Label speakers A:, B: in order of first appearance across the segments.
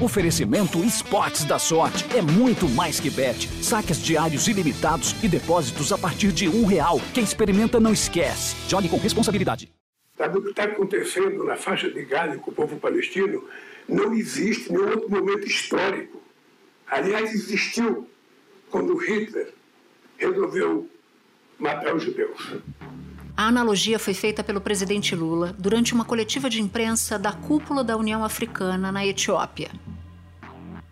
A: Oferecimento Esportes da Sorte. É muito mais que bet. Saques diários ilimitados e depósitos a partir de um real. Quem experimenta não esquece. Jogue com responsabilidade.
B: Sabe o que está acontecendo na faixa de Gaza com o povo palestino? Não existe nenhum outro momento histórico. Aliás, existiu quando Hitler resolveu matar os judeus.
C: A analogia foi feita pelo presidente Lula durante uma coletiva de imprensa da cúpula da União Africana na Etiópia.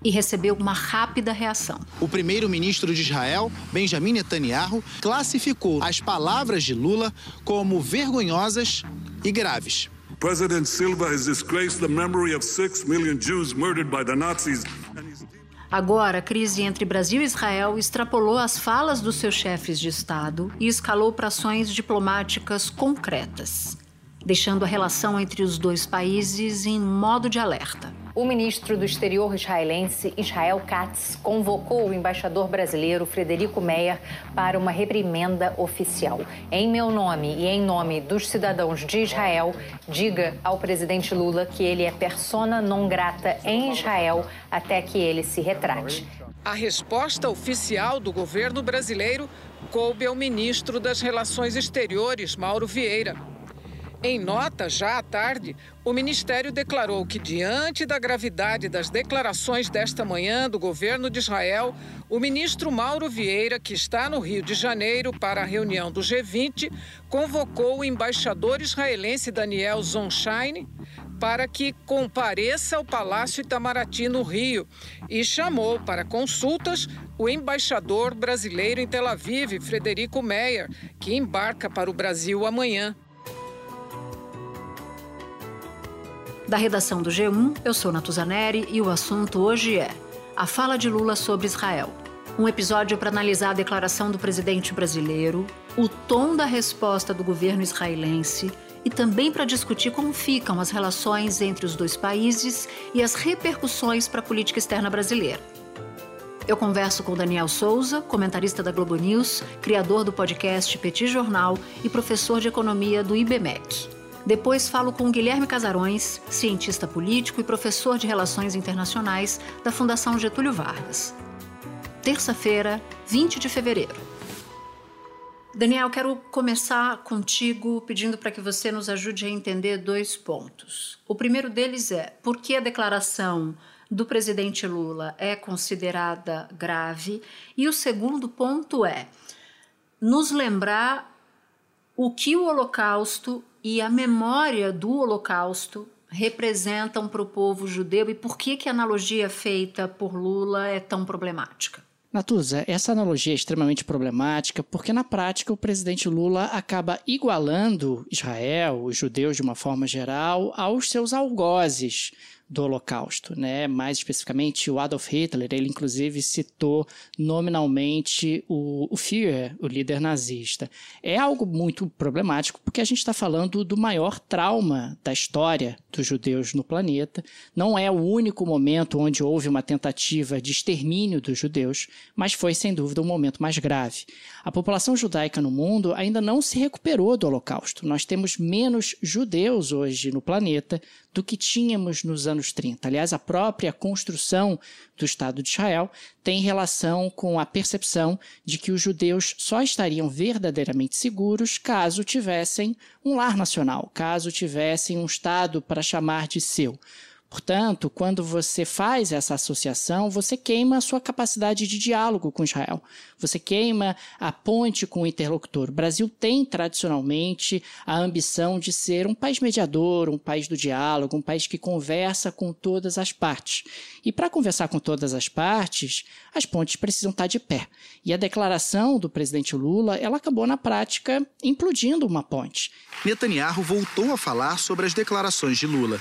C: E recebeu uma rápida reação.
D: O primeiro-ministro de Israel, Benjamin Netanyahu, classificou as palavras de Lula como vergonhosas e graves.
E: President Silva has disgraced the memory of six million Jews murdered by the Nazis.
C: Agora, a crise entre Brasil e Israel extrapolou as falas dos seus chefes de Estado e escalou para ações diplomáticas concretas, deixando a relação entre os dois países em modo de alerta.
F: O ministro do Exterior israelense, Israel Katz, convocou o embaixador brasileiro Frederico Meyer para uma reprimenda oficial. Em meu nome e em nome dos cidadãos de Israel, diga ao presidente Lula que ele é persona non grata em Israel até que ele se retrate.
G: A resposta oficial do governo brasileiro coube ao ministro das Relações Exteriores, Mauro Vieira. Em nota, já à tarde, o Ministério declarou que, diante da gravidade das declarações desta manhã do governo de Israel, o ministro Mauro Vieira, que está no Rio de Janeiro para a reunião do G20, convocou o embaixador israelense Daniel Zonshine para que compareça ao Palácio Itamaraty, no Rio, e chamou para consultas o embaixador brasileiro em Tel Aviv, Frederico Meyer, que embarca para o Brasil amanhã.
C: Da redação do G1, eu sou Natuzaneri e o assunto hoje é a fala de Lula sobre Israel. Um episódio para analisar a declaração do presidente brasileiro, o tom da resposta do governo israelense e também para discutir como ficam as relações entre os dois países e as repercussões para a política externa brasileira. Eu converso com Daniel Souza, comentarista da Globo News, criador do podcast Petit Jornal e professor de economia do IBMEC. Depois falo com Guilherme Casarões, cientista político e professor de Relações Internacionais da Fundação Getúlio Vargas. Terça-feira, 20 de fevereiro. Daniel, quero começar contigo pedindo para que você nos ajude a entender dois pontos. O primeiro deles é por que a declaração do presidente Lula é considerada grave, e o segundo ponto é nos lembrar o que o Holocausto e a memória do Holocausto representam para o povo judeu e por que, que a analogia feita por Lula é tão problemática?
H: Natuza, essa analogia é extremamente problemática porque, na prática, o presidente Lula acaba igualando Israel, os judeus de uma forma geral, aos seus algozes do Holocausto, né? Mais especificamente o Adolf Hitler, ele inclusive citou nominalmente o, o Führer, o líder nazista. É algo muito problemático porque a gente está falando do maior trauma da história dos judeus no planeta. Não é o único momento onde houve uma tentativa de extermínio dos judeus, mas foi sem dúvida o um momento mais grave. A população judaica no mundo ainda não se recuperou do Holocausto. Nós temos menos judeus hoje no planeta do que tínhamos nos anos 30. Aliás, a própria construção do Estado de Israel tem relação com a percepção de que os judeus só estariam verdadeiramente seguros caso tivessem um lar nacional, caso tivessem um Estado para chamar de seu. Portanto, quando você faz essa associação, você queima a sua capacidade de diálogo com Israel. Você queima a ponte com o interlocutor. O Brasil tem tradicionalmente a ambição de ser um país mediador, um país do diálogo, um país que conversa com todas as partes. E para conversar com todas as partes, as pontes precisam estar de pé. E a declaração do presidente Lula, ela acabou na prática implodindo uma ponte.
D: Netanyahu voltou a falar sobre as declarações de Lula.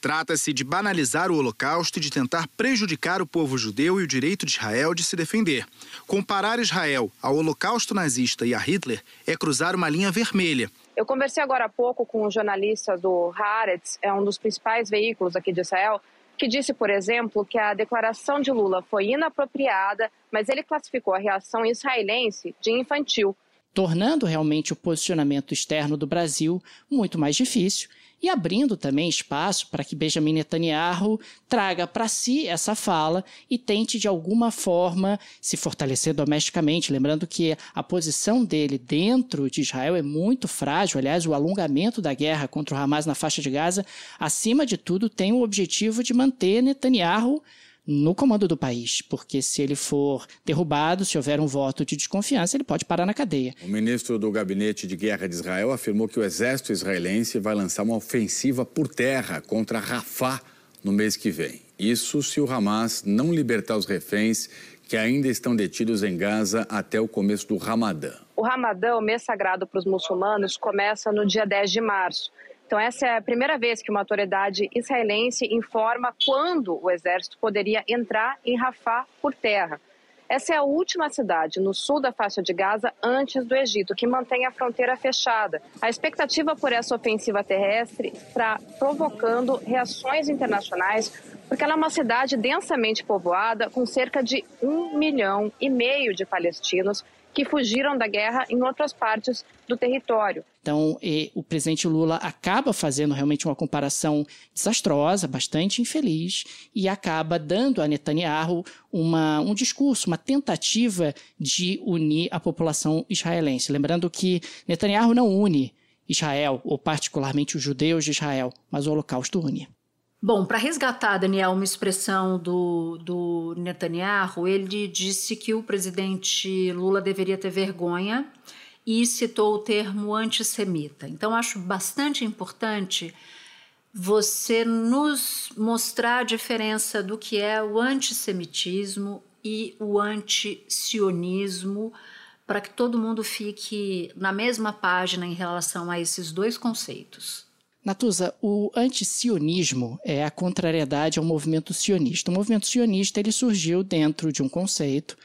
D: Trata-se de banalizar o Holocausto e de tentar prejudicar o povo judeu e o direito de Israel de se defender. Comparar Israel ao Holocausto nazista e a Hitler é cruzar uma linha vermelha.
I: Eu conversei agora há pouco com um jornalista do Haaretz, é um dos principais veículos aqui de Israel, que disse, por exemplo, que a declaração de Lula foi inapropriada, mas ele classificou a reação israelense de infantil
H: tornando realmente o posicionamento externo do Brasil muito mais difícil e abrindo também espaço para que Benjamin Netanyahu traga para si essa fala e tente de alguma forma se fortalecer domesticamente, lembrando que a posição dele dentro de Israel é muito frágil, aliás, o alongamento da guerra contra o Hamas na faixa de Gaza, acima de tudo, tem o objetivo de manter Netanyahu no comando do país, porque se ele for derrubado, se houver um voto de desconfiança, ele pode parar na cadeia.
J: O ministro do Gabinete de Guerra de Israel afirmou que o exército israelense vai lançar uma ofensiva por terra contra Rafah no mês que vem. Isso se o Hamas não libertar os reféns que ainda estão detidos em Gaza até o começo do Ramadã.
I: O Ramadã, o mês sagrado para os muçulmanos, começa no dia 10 de março. Então, essa é a primeira vez que uma autoridade israelense informa quando o exército poderia entrar em Rafah por terra. Essa é a última cidade no sul da faixa de Gaza antes do Egito, que mantém a fronteira fechada. A expectativa por essa ofensiva terrestre está provocando reações internacionais, porque ela é uma cidade densamente povoada, com cerca de um milhão e meio de palestinos que fugiram da guerra em outras partes do território.
H: Então, o presidente Lula acaba fazendo realmente uma comparação desastrosa, bastante infeliz, e acaba dando a Netanyahu uma, um discurso, uma tentativa de unir a população israelense. Lembrando que Netanyahu não une Israel, ou particularmente os judeus de Israel, mas o Holocausto une.
C: Bom, para resgatar, Daniel, uma expressão do, do Netanyahu, ele disse que o presidente Lula deveria ter vergonha e citou o termo antissemita. Então, acho bastante importante você nos mostrar a diferença do que é o antissemitismo e o antisionismo, para que todo mundo fique na mesma página em relação a esses dois conceitos.
H: Natuza, o antisionismo é a contrariedade ao movimento sionista. O movimento sionista ele surgiu dentro de um conceito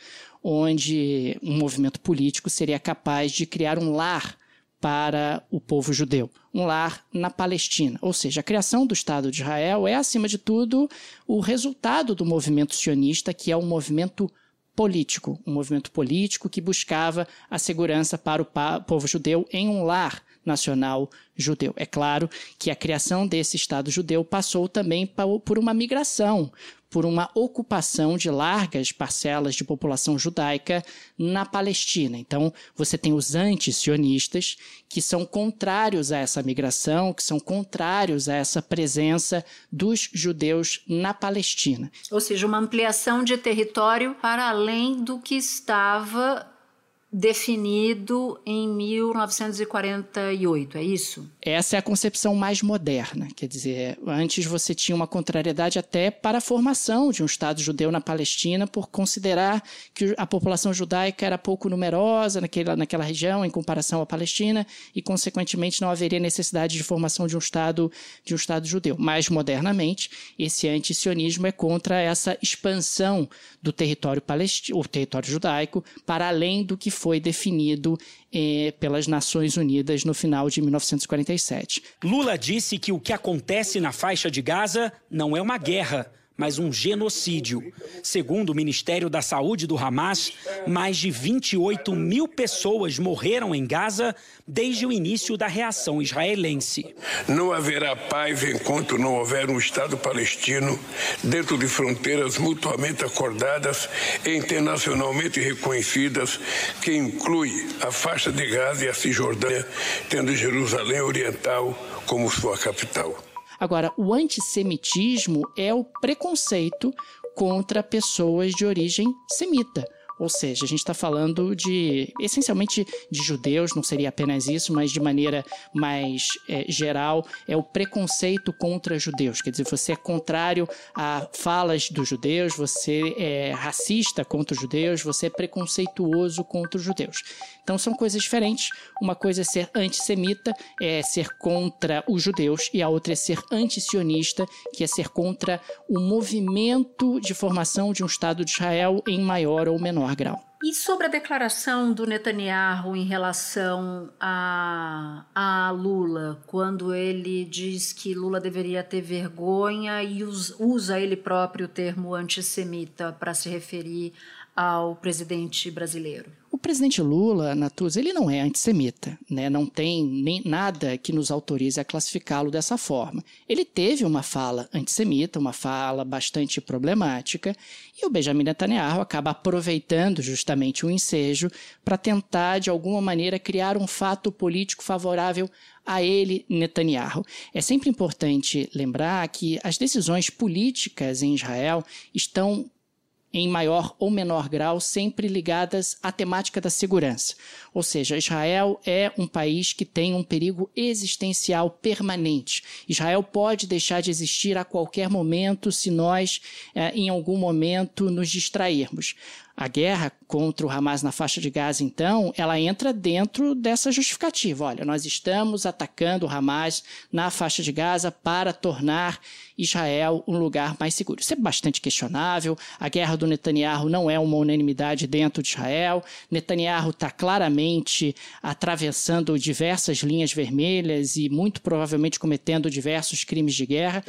H: onde um movimento político seria capaz de criar um lar para o povo judeu, um lar na Palestina. Ou seja, a criação do Estado de Israel é, acima de tudo, o resultado do movimento sionista, que é um movimento político, um movimento político que buscava a segurança para o povo judeu em um lar nacional judeu. É claro que a criação desse Estado judeu passou também por uma migração, por uma ocupação de largas parcelas de população judaica na Palestina. Então, você tem os anti-sionistas, que são contrários a essa migração, que são contrários a essa presença dos judeus na Palestina.
C: Ou seja, uma ampliação de território para além do que estava definido em 1948, é isso?
H: Essa é a concepção mais moderna. Quer dizer, antes você tinha uma contrariedade até para a formação de um Estado judeu na Palestina, por considerar que a população judaica era pouco numerosa naquela, naquela região em comparação à Palestina e, consequentemente, não haveria necessidade de formação de um Estado, de um Estado judeu. Mais modernamente, esse antisionismo é contra essa expansão do território palestino, o território judaico, para além do que foi definido eh, pelas Nações Unidas no final de 1947.
K: Lula disse que o que acontece na faixa de Gaza não é uma guerra mas um genocídio. Segundo o Ministério da Saúde do Hamas, mais de 28 mil pessoas morreram em Gaza desde o início da reação israelense.
B: Não haverá paz enquanto não houver um Estado palestino dentro de fronteiras mutuamente acordadas e internacionalmente reconhecidas, que inclui a faixa de Gaza e a Cisjordânia, tendo Jerusalém Oriental como sua capital.
H: Agora, o antissemitismo é o preconceito contra pessoas de origem semita. Ou seja, a gente está falando de essencialmente de judeus, não seria apenas isso, mas de maneira mais é, geral, é o preconceito contra judeus. Quer dizer, você é contrário a falas dos judeus, você é racista contra os judeus, você é preconceituoso contra os judeus. Então são coisas diferentes. Uma coisa é ser antissemita, é ser contra os judeus, e a outra é ser antisionista, que é ser contra o movimento de formação de um Estado de Israel em maior ou menor grau.
C: E sobre a declaração do Netanyahu em relação a, a Lula, quando ele diz que Lula deveria ter vergonha e usa ele próprio o termo antissemita para se referir ao presidente brasileiro?
H: O presidente Lula, Natuza, ele não é antissemita, né? não tem nem nada que nos autorize a classificá-lo dessa forma. Ele teve uma fala antissemita, uma fala bastante problemática, e o Benjamin Netanyahu acaba aproveitando justamente o ensejo para tentar, de alguma maneira, criar um fato político favorável a ele, Netanyahu. É sempre importante lembrar que as decisões políticas em Israel estão em maior ou menor grau, sempre ligadas à temática da segurança. Ou seja, Israel é um país que tem um perigo existencial permanente. Israel pode deixar de existir a qualquer momento se nós, eh, em algum momento, nos distrairmos. A guerra contra o Hamas na faixa de Gaza, então, ela entra dentro dessa justificativa. Olha, nós estamos atacando o Hamas na faixa de Gaza para tornar Israel um lugar mais seguro. Isso é bastante questionável. A guerra do Netanyahu não é uma unanimidade dentro de Israel. Netanyahu está claramente atravessando diversas linhas vermelhas e muito provavelmente cometendo diversos crimes de guerra.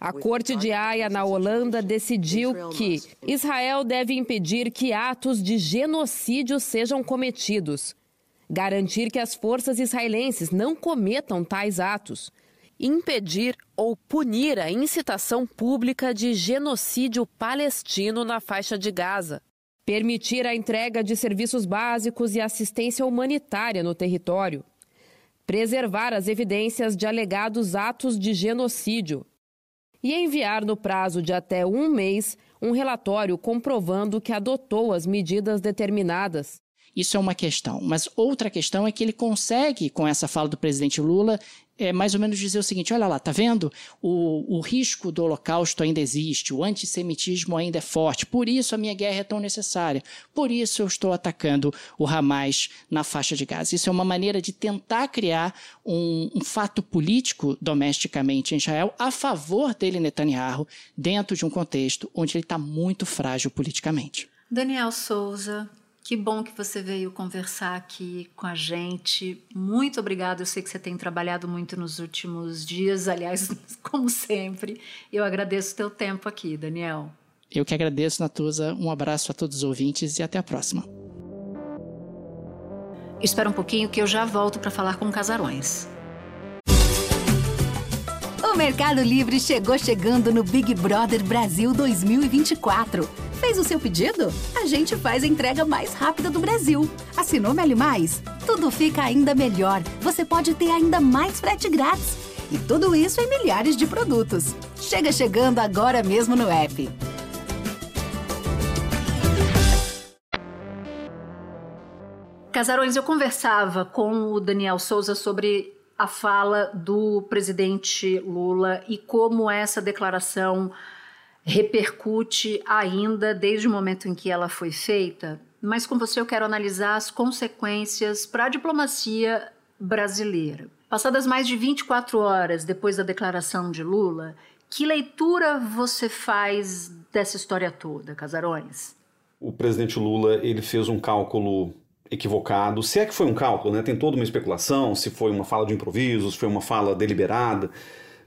L: A Corte de Haia, na Holanda, decidiu que Israel deve impedir que atos de genocídio sejam cometidos, garantir que as forças israelenses não cometam tais atos, impedir ou punir a incitação pública de genocídio palestino na faixa de Gaza, permitir a entrega de serviços básicos e assistência humanitária no território, preservar as evidências de alegados atos de genocídio e enviar no prazo de até um mês um relatório comprovando que adotou as medidas determinadas.
H: Isso é uma questão. Mas outra questão é que ele consegue, com essa fala do presidente Lula, é mais ou menos dizer o seguinte: olha lá, tá vendo? O, o risco do holocausto ainda existe, o antissemitismo ainda é forte, por isso a minha guerra é tão necessária, por isso eu estou atacando o Hamas na faixa de Gaza. Isso é uma maneira de tentar criar um, um fato político domesticamente em Israel a favor dele, Netanyahu, dentro de um contexto onde ele está muito frágil politicamente.
C: Daniel Souza, que bom que você veio conversar aqui com a gente. Muito obrigada. Eu sei que você tem trabalhado muito nos últimos dias, aliás, como sempre. Eu agradeço o teu tempo aqui, Daniel.
H: Eu que agradeço, Natuza. Um abraço a todos os ouvintes e até a próxima.
C: Espera um pouquinho que eu já volto para falar com Casarões.
M: O Mercado Livre chegou chegando no Big Brother Brasil 2024. Fez o seu pedido? A gente faz a entrega mais rápida do Brasil. Assinou Meli Mais? Tudo fica ainda melhor. Você pode ter ainda mais frete grátis. E tudo isso em milhares de produtos. Chega chegando agora mesmo no app.
C: Casarões, eu conversava com o Daniel Souza sobre a fala do presidente Lula e como essa declaração repercute ainda desde o momento em que ela foi feita. Mas com você eu quero analisar as consequências para a diplomacia brasileira. Passadas mais de 24 horas depois da declaração de Lula, que leitura você faz dessa história toda, Casarões?
N: O presidente Lula ele fez um cálculo equivocado, se é que foi um cálculo, né? tem toda uma especulação, se foi uma fala de improviso, se foi uma fala deliberada,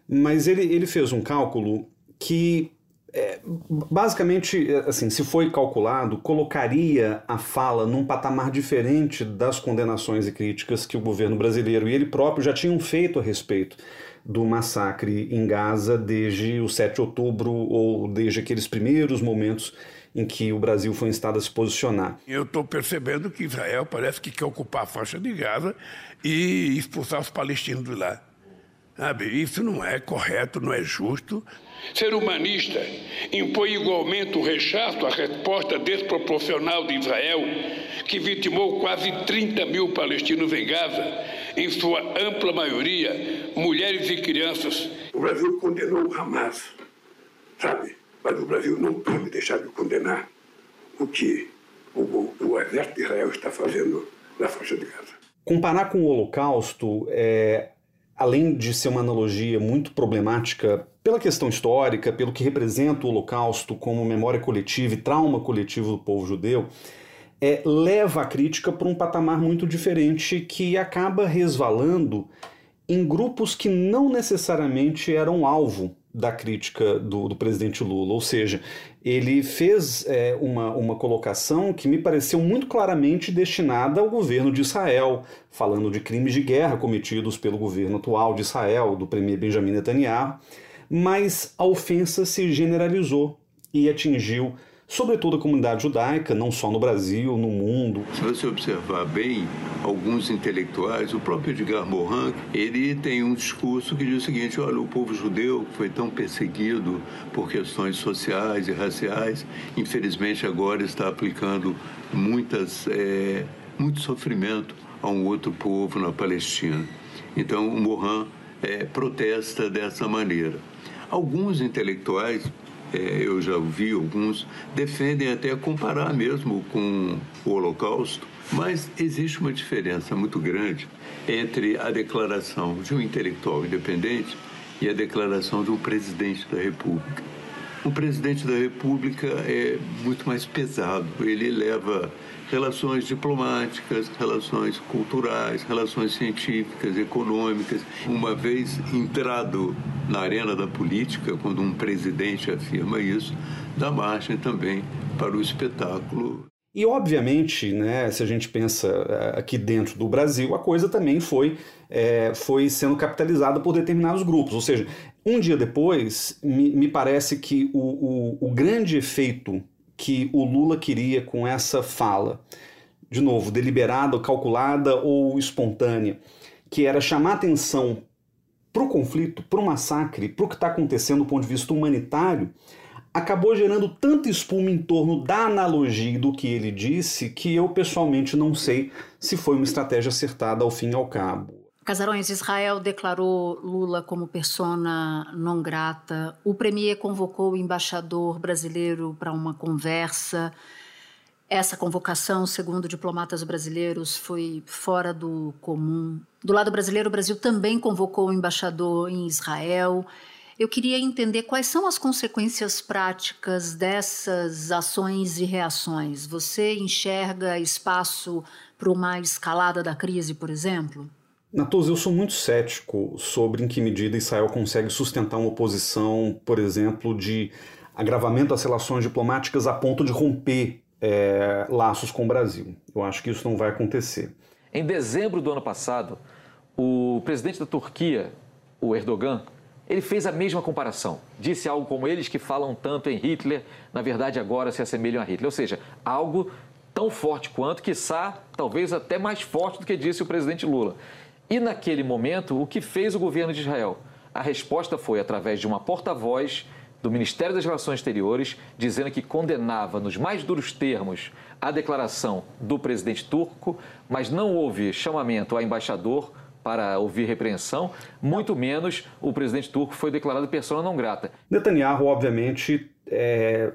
N: mas ele, ele fez um cálculo que é, basicamente, assim, se foi calculado, colocaria a fala num patamar diferente das condenações e críticas que o governo brasileiro e ele próprio já tinham feito a respeito do massacre em Gaza desde o 7 de outubro ou desde aqueles primeiros momentos em que o Brasil foi instado a se posicionar.
B: Eu estou percebendo que Israel parece que quer ocupar a faixa de Gaza e expulsar os palestinos de lá. Sabe? Isso não é correto, não é justo.
O: Ser humanista impõe igualmente o rechaço à resposta desproporcional de Israel, que vitimou quase 30 mil palestinos em Gaza, em sua ampla maioria, mulheres e crianças.
B: O Brasil condenou o Hamas, sabe? Mas o Brasil não pode deixar de condenar o que o, o, exército de Israel está fazendo na faixa de Gaza.
N: Comparar com o Holocausto, é, além de ser uma analogia muito problemática pela questão histórica, pelo que representa o Holocausto como memória coletiva e trauma coletivo do povo judeu, é, leva a crítica para um patamar muito diferente que acaba resvalando em grupos que não necessariamente eram alvo da crítica do, do presidente Lula, ou seja, ele fez é, uma, uma colocação que me pareceu muito claramente destinada ao governo de Israel, falando de crimes de guerra cometidos pelo governo atual de Israel, do premier Benjamin Netanyahu, mas a ofensa se generalizou e atingiu sobretudo a comunidade judaica, não só no Brasil, no mundo.
P: Se você observar bem, alguns intelectuais, o próprio Edgar Morin, ele tem um discurso que diz o seguinte: olha, o povo judeu foi tão perseguido por questões sociais e raciais, infelizmente agora está aplicando muitas, é, muito sofrimento a um outro povo na Palestina. Então, o Morin é, protesta dessa maneira. Alguns intelectuais, eu já ouvi alguns, defendem até comparar mesmo com o Holocausto, mas existe uma diferença muito grande entre a declaração de um intelectual independente e a declaração de um presidente da República. O presidente da República é muito mais pesado, ele leva relações diplomáticas, relações culturais, relações científicas, econômicas. Uma vez entrado na arena da política, quando um presidente afirma isso, dá margem também para o espetáculo.
N: E, obviamente, né, se a gente pensa eh, aqui dentro do Brasil, a coisa também foi, é, foi sendo capitalizada por determinados grupos. Ou seja, um dia depois, me, me parece que o, o, o grande efeito que o Lula queria com essa fala, de novo, deliberada, calculada ou espontânea, que era chamar atenção para o conflito, para o massacre, para o que está acontecendo do ponto de vista humanitário, acabou gerando tanta espuma em torno da analogia do que ele disse que eu pessoalmente não sei se foi uma estratégia acertada ao fim e ao cabo.
C: Casarões, Israel declarou Lula como persona non grata. O premier convocou o embaixador brasileiro para uma conversa. Essa convocação, segundo diplomatas brasileiros, foi fora do comum. Do lado brasileiro, o Brasil também convocou o embaixador em Israel. Eu queria entender quais são as consequências práticas dessas ações e reações. Você enxerga espaço para uma escalada da crise, por exemplo?
N: Natos, eu sou muito cético sobre em que medida Israel consegue sustentar uma posição, por exemplo, de agravamento das relações diplomáticas a ponto de romper é, laços com o Brasil. Eu acho que isso não vai acontecer.
Q: Em dezembro do ano passado, o presidente da Turquia, o Erdogan, ele fez a mesma comparação. Disse algo como eles que falam tanto em Hitler, na verdade agora se assemelham a Hitler. Ou seja, algo tão forte quanto, quiçá, talvez até mais forte do que disse o presidente Lula. E naquele momento, o que fez o governo de Israel? A resposta foi através de uma porta-voz do Ministério das Relações Exteriores, dizendo que condenava nos mais duros termos a declaração do presidente turco, mas não houve chamamento ao embaixador para ouvir repreensão, muito menos o presidente turco foi declarado persona não grata.
N: Netanyahu, obviamente, é,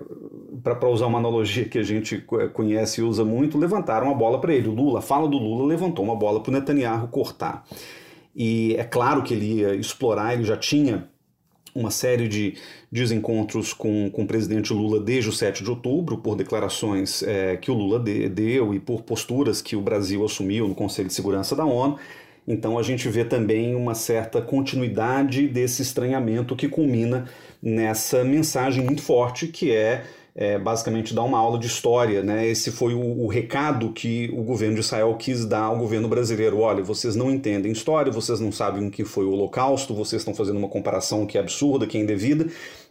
N: para usar uma analogia que a gente conhece e usa muito, levantaram a bola para ele. O Lula, a fala do Lula levantou uma bola para o Netanyahu cortar. E é claro que ele ia explorar, ele já tinha uma série de desencontros com, com o presidente Lula desde o 7 de outubro, por declarações é, que o Lula de, deu e por posturas que o Brasil assumiu no Conselho de Segurança da ONU. Então a gente vê também uma certa continuidade desse estranhamento que culmina nessa mensagem muito forte que é, é basicamente dar uma aula de história. Né? Esse foi o, o, recado que o governo de Israel quis dar ao governo brasileiro. Olha, vocês não entendem história, vocês não sabem o que foi o Holocausto, vocês estão fazendo uma comparação que é absurda, que é indevida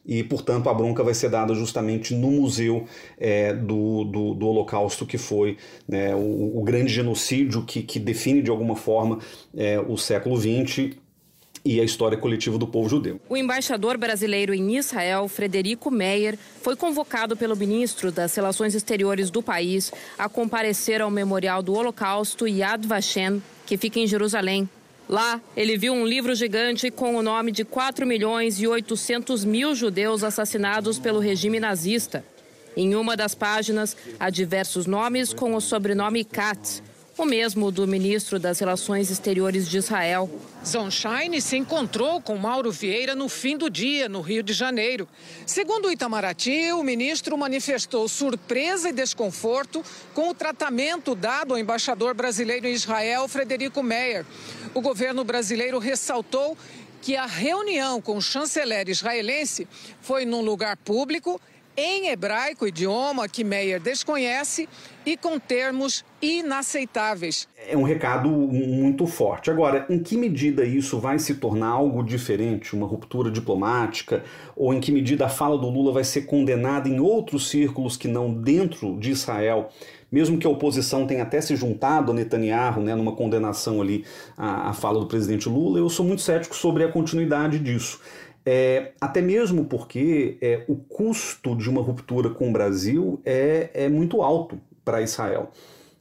N: e, portanto, a bronca vai ser dada justamente no museu é, do, do, do, Holocausto, que foi né, o, o, grande genocídio que, que define de alguma forma é, o século XX e a história coletiva do povo judeu.
L: O embaixador brasileiro em Israel, Frederico Meyer, foi convocado pelo ministro das Relações Exteriores do país a comparecer ao memorial do Holocausto Yad Vashem, que fica em Jerusalém. Lá, ele viu um livro gigante com o nome de 4 milhões e 800 mil judeus assassinados pelo regime nazista. Em uma das páginas, há diversos nomes com o sobrenome Katz, o mesmo do ministro das Relações Exteriores de Israel.
G: Sunshine se encontrou com Mauro Vieira no fim do dia, no Rio de Janeiro. Segundo o Itamaraty, o ministro manifestou surpresa e desconforto com o tratamento dado ao embaixador brasileiro em Israel, Frederico Meyer. O governo brasileiro ressaltou que a reunião com o chanceler israelense foi num lugar público em hebraico, idioma que Meyer desconhece, e com termos inaceitáveis.
N: É um recado muito forte. Agora, em que medida isso vai se tornar algo diferente, uma ruptura diplomática, ou em que medida a fala do Lula vai ser condenada em outros círculos que não dentro de Israel? Mesmo que a oposição tenha até se juntado a Netanyahu né, numa condenação ali à, à fala do presidente Lula, eu sou muito cético sobre a continuidade disso. É, até mesmo porque é, o custo de uma ruptura com o Brasil é, é muito alto para Israel.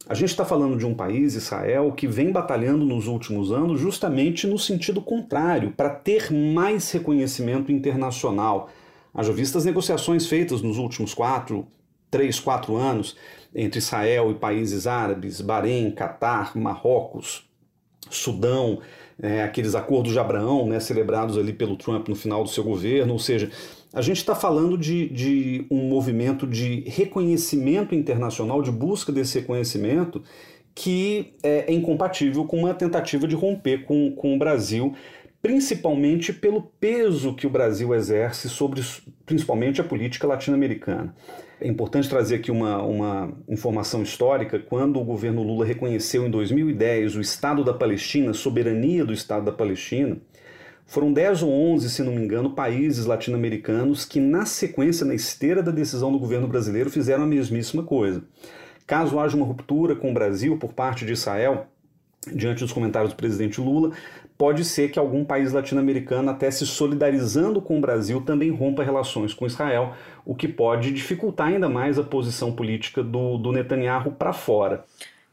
N: A gente está falando de um país, Israel, que vem batalhando nos últimos anos justamente no sentido contrário, para ter mais reconhecimento internacional. Haja vista as negociações feitas nos últimos quatro, três, quatro anos entre Israel e países árabes, Bahrein, Catar, Marrocos, Sudão, é, aqueles acordos de Abraão, né, celebrados ali pelo Trump no final do seu governo, ou seja, a gente está falando de, de um movimento de reconhecimento internacional, de busca desse reconhecimento, que é, é incompatível com uma tentativa de romper com, com o Brasil, principalmente pelo peso que o Brasil exerce sobre, principalmente, a política latino-americana. É importante trazer aqui uma, uma informação histórica. Quando o governo Lula reconheceu em 2010 o Estado da Palestina, a soberania do Estado da Palestina, foram 10 ou 11, se não me engano, países latino-americanos que, na sequência, na esteira da decisão do governo brasileiro, fizeram a mesmíssima coisa. Caso haja uma ruptura com o Brasil por parte de Israel, diante dos comentários do presidente Lula, pode ser que algum país latino-americano, até se solidarizando com o Brasil, também rompa relações com Israel, o que pode dificultar ainda mais a posição política do, do Netanyahu para fora.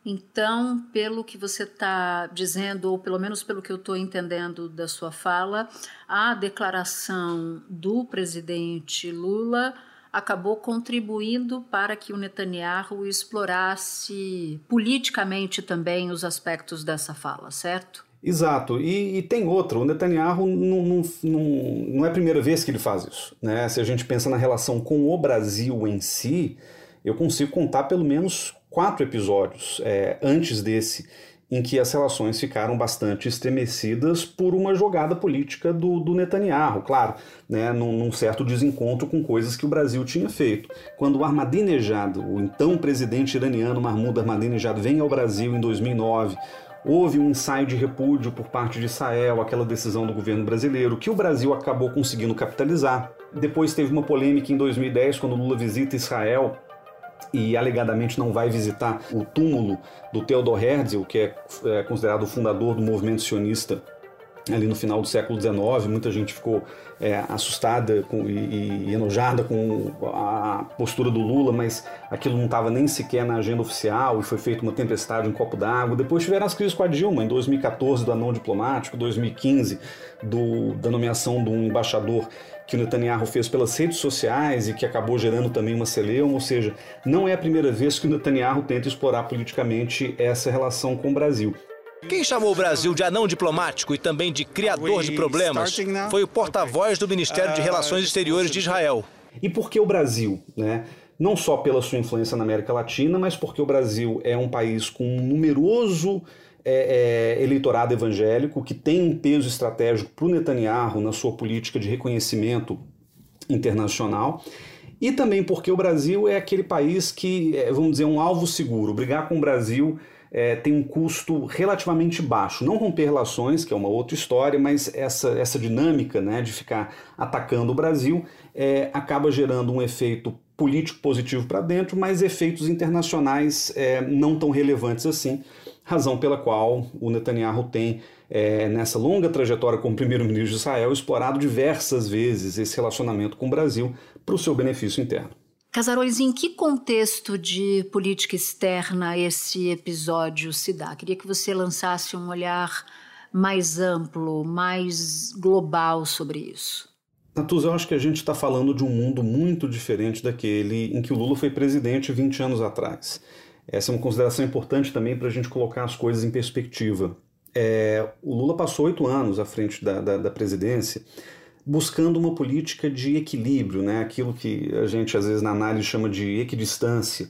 C: Então, pelo que você está dizendo, ou pelo menos pelo que eu estou entendendo da sua fala, a declaração do presidente Lula acabou contribuindo para que o Netanyahu explorasse politicamente também os aspectos dessa fala, certo?
N: Exato, e, e, tem outro. O Netanyahu não, não, não, não, é a primeira vez que ele faz isso. Né? Se a gente pensa na relação com o Brasil em si, eu consigo contar pelo menos quatro episódios é, antes desse em que as relações ficaram bastante estremecidas por uma jogada política do, do Netanyahu, claro, né, num, num, certo desencontro com coisas que o Brasil tinha feito. Quando o Ahmadinejad, o então presidente iraniano Mahmoud Ahmadinejad, vem ao Brasil em 2009, houve um ensaio de repúdio por parte de Israel, aquela decisão do governo brasileiro, que o Brasil acabou conseguindo capitalizar. Depois teve uma polêmica em 2010, quando Lula visita Israel e alegadamente não vai visitar o túmulo do Theodor Herzl, que é, é considerado o fundador do movimento sionista ali no final do século XIX, muita gente ficou é, assustada com, e, e, enojada com a postura do Lula, mas aquilo não estava nem sequer na agenda oficial e foi feita uma tempestade em um copo d'água. Depois tiveram as crises com a Dilma, em 2014 do anão diplomático, 2015 do, da nomeação de um embaixador que o Netanyahu fez pelas redes sociais e que acabou gerando também uma celeuma, ou seja, não é a primeira vez que o Netanyahu tenta explorar politicamente essa relação com o Brasil.
R: Quem chamou o Brasil de anão diplomático e também de criador de problemas foi o porta-voz do Ministério de Relações Exteriores de Israel.
N: E por que o Brasil? Né? Não só pela sua influência na América Latina, mas porque o Brasil é um país com um numeroso é, é, eleitorado evangélico, que tem um peso estratégico para o Netanyahu na sua política de reconhecimento internacional. E também porque o Brasil é aquele país que, é, vamos dizer, um alvo seguro. Brigar com o Brasil é, tem um custo relativamente baixo. Não romper relações, que é uma outra história, mas essa, essa dinâmica né, de ficar atacando o Brasil é, acaba gerando um efeito político positivo para dentro, mas efeitos internacionais é, não tão relevantes assim, razão pela qual o Netanyahu tem, é, nessa longa trajetória como primeiro-ministro de Israel, explorado diversas vezes esse relacionamento com o Brasil para o seu benefício interno.
C: Casaroles, em que contexto de política externa esse episódio se dá? Queria que você lançasse um olhar mais amplo, mais global sobre isso.
N: Natuza, eu acho que a gente está falando de um mundo muito diferente daquele em que o Lula foi presidente 20 anos atrás. Essa é uma consideração importante também para a gente colocar as coisas em perspectiva. É, o Lula passou oito anos à frente da, da, da presidência buscando uma política de equilíbrio, né? aquilo que a gente às vezes na análise chama de equidistância.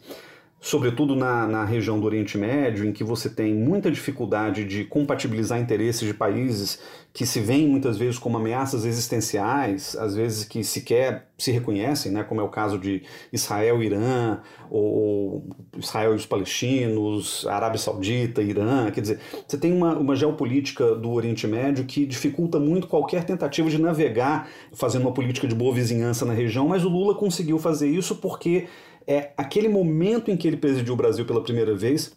N: Sobretudo na, na região do Oriente Médio, em que você tem muita dificuldade de compatibilizar interesses de países que se veem muitas vezes como ameaças existenciais, às vezes que sequer se reconhecem, né, como é o caso de Israel e Irã, ou Israel e os palestinos, Arábia Saudita, Irã, quer dizer, você tem uma, uma geopolítica do Oriente Médio que dificulta muito qualquer tentativa de navegar fazendo uma política de boa vizinhança na região, mas o Lula conseguiu fazer isso porque é aquele momento em que ele presidiu o Brasil pela primeira vez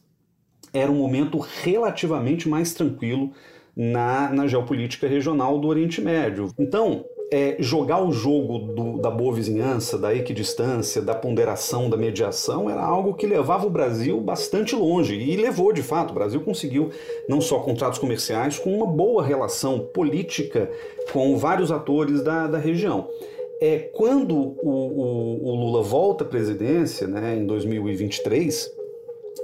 N: era um momento relativamente mais tranquilo na, na geopolítica regional do Oriente Médio. Então, é, jogar o jogo do, da boa vizinhança, da equidistância, da ponderação, da mediação, era algo que levava o Brasil bastante longe. E levou, de fato. O Brasil conseguiu não só contratos comerciais, com uma boa relação política com vários atores da, da região. É, quando o, o, o Lula volta à presidência, né, em 2023,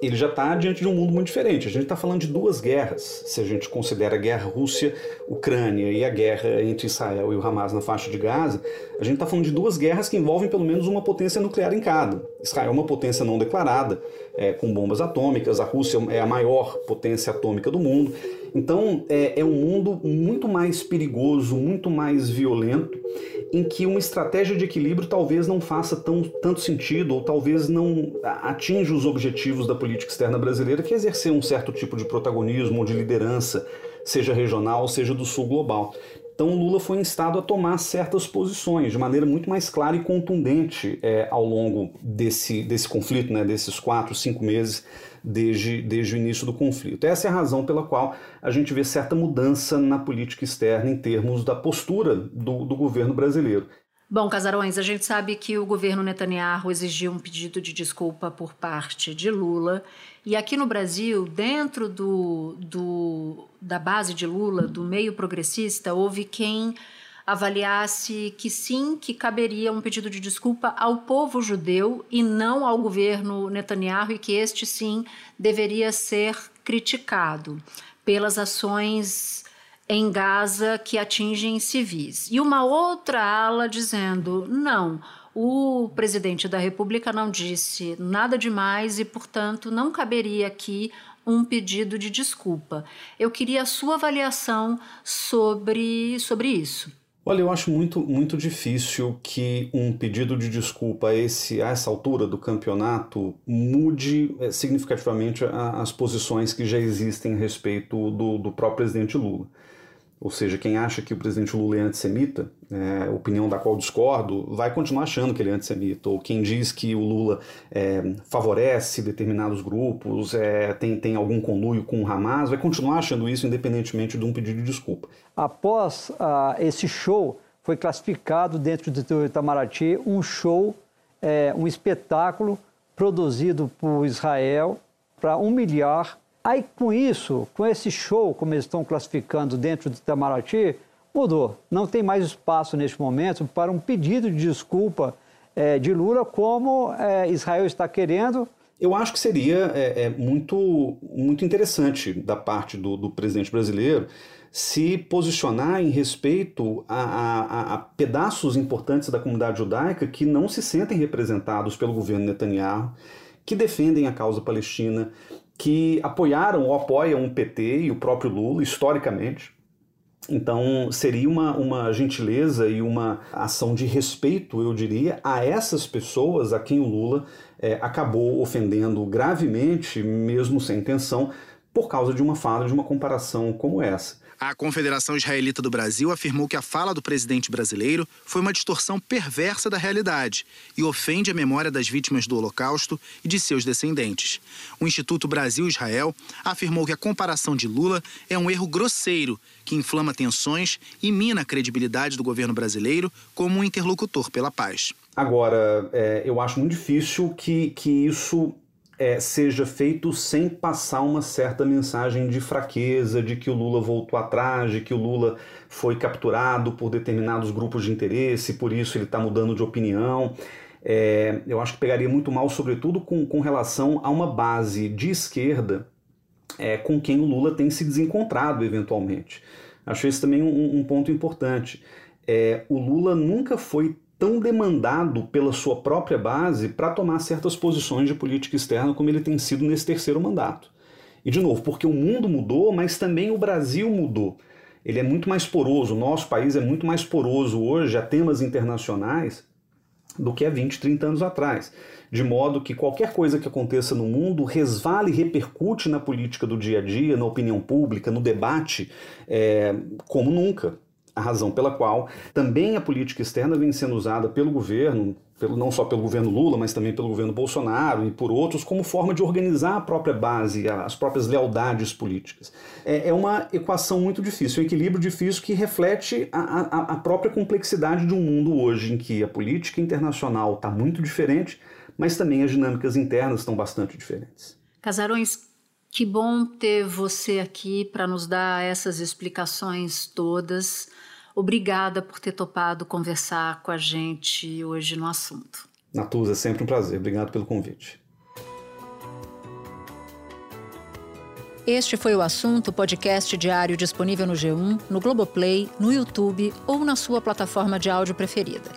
N: ele já está diante de um mundo muito diferente. A gente está falando de duas guerras, se a gente considera a guerra Rússia-Ucrânia e a guerra entre Israel e o Hamas na faixa de Gaza, a gente está falando de duas guerras que envolvem pelo menos uma potência nuclear em cada. Israel é uma potência não declarada, é, com bombas atômicas, a Rússia é a maior potência atômica do mundo. Então é, é um mundo muito mais perigoso, muito mais violento em que uma estratégia de equilíbrio talvez não faça tão, tanto sentido ou talvez não atinja os objetivos da política externa brasileira, que é exercer um certo tipo de protagonismo ou de liderança, seja regional, seja do sul global. Então Lula foi instado a tomar certas posições de maneira muito mais clara e contundente é, ao longo desse, desse conflito, né, desses quatro, cinco meses desde, desde o início do conflito. Essa é a razão pela qual a gente vê certa mudança na política externa em termos da postura do, do governo brasileiro.
C: Bom, Casarões, a gente sabe que o governo Netanyahu exigiu um pedido de desculpa por parte de Lula. E aqui no Brasil, dentro do, do, da base de Lula, do meio progressista, houve quem avaliasse que sim, que caberia um pedido de desculpa ao povo judeu e não ao governo Netanyahu, e que este sim deveria ser criticado pelas ações em Gaza que atingem civis. E uma outra ala dizendo: não, o presidente da República não disse nada demais e, portanto, não caberia aqui um pedido de desculpa. Eu queria a sua avaliação sobre, sobre isso.
N: Olha, eu acho muito, muito difícil que um pedido de desculpa a, esse, a essa altura do campeonato mude é, significativamente a, as posições que já existem a respeito do, do próprio presidente Lula. Ou seja, quem acha que o presidente Lula é antissemita, é, opinião da qual discordo, vai continuar achando que ele é antissemita. Ou quem diz que o Lula é, favorece determinados grupos, é, tem, tem algum conluio com o Hamas, vai continuar achando isso independentemente de um pedido de desculpa.
S: Após ah, esse show, foi classificado dentro do Itamaraty um show, é, um espetáculo produzido por Israel para humilhar Aí com isso, com esse show, como eles estão classificando dentro do Itamaraty, mudou. Não tem mais espaço neste momento para um pedido de desculpa é, de Lula, como é, Israel está querendo.
N: Eu acho que seria é, é muito, muito interessante da parte do, do, presidente brasileiro se posicionar em respeito a, a, a pedaços importantes da comunidade judaica que não se sentem representados pelo governo Netanyahu, que defendem a causa palestina, que apoiaram ou apoiam o PT e o próprio Lula historicamente. Então, seria uma, uma gentileza e uma ação de respeito, eu diria, a essas pessoas a quem o Lula é, acabou ofendendo gravemente, mesmo sem intenção, por causa de uma fala, de uma comparação como essa.
D: A Confederação Israelita do Brasil afirmou que a fala do presidente brasileiro foi uma distorção perversa da realidade e ofende a memória das vítimas do Holocausto e de seus descendentes. O Instituto Brasil-Israel afirmou que a comparação de Lula é um erro grosseiro que inflama tensões e mina a credibilidade do governo brasileiro como um interlocutor pela paz.
N: Agora, é, eu acho muito difícil que, que isso é, seja feito sem passar uma certa mensagem de fraqueza, de que o Lula voltou atrás, de que o Lula foi capturado por determinados grupos de interesse, por isso ele está mudando de opinião. É, eu acho que pegaria muito mal, sobretudo com, com relação a uma base de esquerda é, com quem o Lula tem se desencontrado eventualmente. Acho esse também um, um ponto importante. É, o Lula nunca foi tão demandado pela sua própria base para tomar certas posições de política externa como ele tem sido nesse terceiro mandato. E de novo, porque o mundo mudou, mas também o Brasil mudou. Ele é muito mais poroso, o nosso país é muito mais poroso hoje a temas internacionais do que há 20, 30 anos atrás. De modo que qualquer coisa que aconteça no mundo resvale e repercute na política do dia a dia, na opinião pública, no debate, é, como nunca a razão pela qual também a política externa vem sendo usada pelo governo, pelo, não só pelo governo Lula, mas também pelo governo Bolsonaro e por outros, como forma de organizar a própria base, as próprias lealdades políticas. É, é uma equação muito difícil, um equilíbrio difícil que reflete a, a, a própria complexidade de um mundo hoje em que a política internacional está muito diferente, mas também as dinâmicas internas estão bastante diferentes.
C: Casarões, que bom ter você aqui para nos dar essas explicações todas. Obrigada por ter topado conversar com a gente hoje no assunto.
N: Natuza, é sempre um prazer. Obrigado pelo convite.
C: Este foi o assunto podcast diário disponível no G1, no Globoplay, no YouTube ou na sua plataforma de áudio preferida.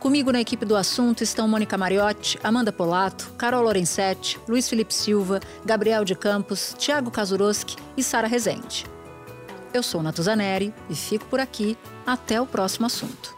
C: Comigo na equipe do assunto estão Mônica Mariotti, Amanda Polato, Carol Lorenzetti, Luiz Felipe Silva, Gabriel de Campos, Tiago Kazuroski e Sara Rezende. Eu sou Natuzaneri e fico por aqui. Até o próximo assunto.